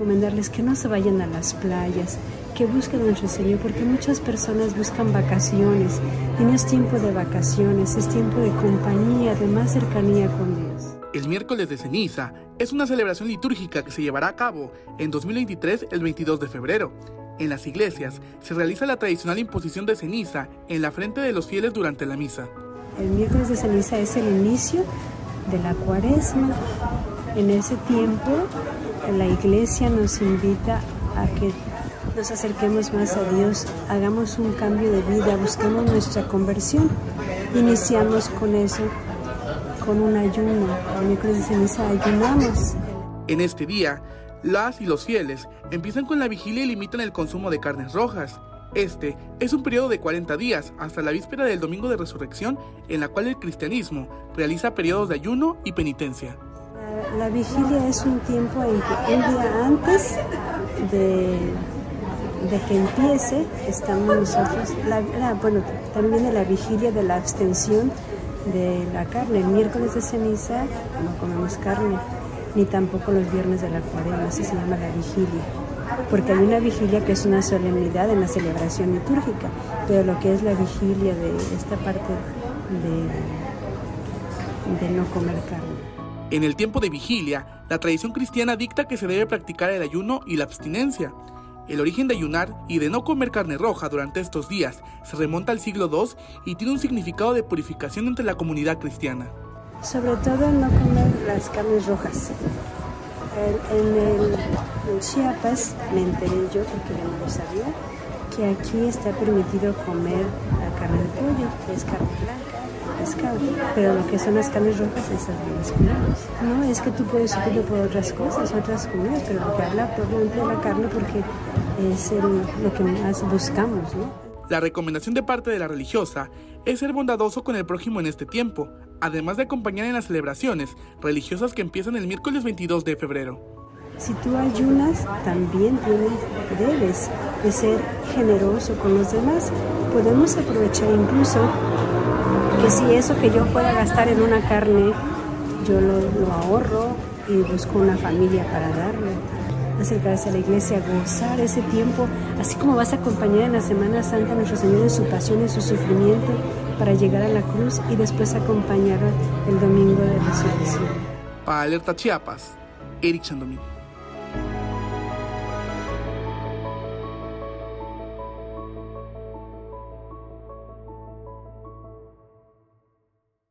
recomendarles que no se vayan a las playas, que busquen a nuestro Señor, porque muchas personas buscan vacaciones y no es tiempo de vacaciones, es tiempo de compañía, de más cercanía con Dios. El miércoles de ceniza es una celebración litúrgica que se llevará a cabo en 2023 el 22 de febrero. En las iglesias se realiza la tradicional imposición de ceniza en la frente de los fieles durante la misa. El miércoles de ceniza es el inicio de la cuaresma. En ese tiempo la iglesia nos invita a que nos acerquemos más a Dios, hagamos un cambio de vida, busquemos nuestra conversión. Iniciamos con eso, con un ayuno. Ayunamos. En este día, las y los fieles empiezan con la vigilia y limitan el consumo de carnes rojas. Este es un periodo de 40 días hasta la víspera del Domingo de Resurrección en la cual el cristianismo realiza periodos de ayuno y penitencia. La, vigilia es un tiempo en que un día antes de, que empiece estamos nosotros, bueno, también de la vigilia de la abstención de la carne. El miércoles de ceniza no comemos carne, ni tampoco los viernes de la cuaresma, así se llama la vigilia porque hay una vigilia que es una solemnidad en la celebración litúrgica, pero lo que es la vigilia de esta parte de no comer carne. En el tiempo de vigilia, la tradición cristiana dicta que se debe practicar el ayuno y la abstinencia. El origen de ayunar y de no comer carne roja durante estos días se remonta al siglo II y tiene un significado de purificación entre la comunidad cristiana. Sobre todo no comer las carnes rojas, en, el, Chiapas me enteré yo, porque yo no lo sabía, que aquí está permitido comer la carne de pollo, que es carne blanca, pescado, pero lo que son las carnes rojas, esas las comemos. No, es que tú puedes suplirlo por otras cosas, otras comidas, pero lo que habla propiamente de la carne porque es lo que más buscamos, ¿no? La recomendación de parte de la religiosa es ser bondadoso con el prójimo en este tiempo, además de acompañar en las celebraciones religiosas que empiezan el miércoles 22 de febrero. Si tú ayunas, también debes de ser generoso con los demás. Podemos aprovechar incluso que si eso que yo pueda gastar en una carne, yo lo, ahorro y busco una familia para darle acercarse a la iglesia, gozar ese tiempo, así como vas a acompañar en la Semana Santa a nuestro Señor en su pasión, y su sufrimiento, para llegar a la cruz y después acompañar el domingo de resurrección. Para Alerta Chiapas, Eric Chandomí.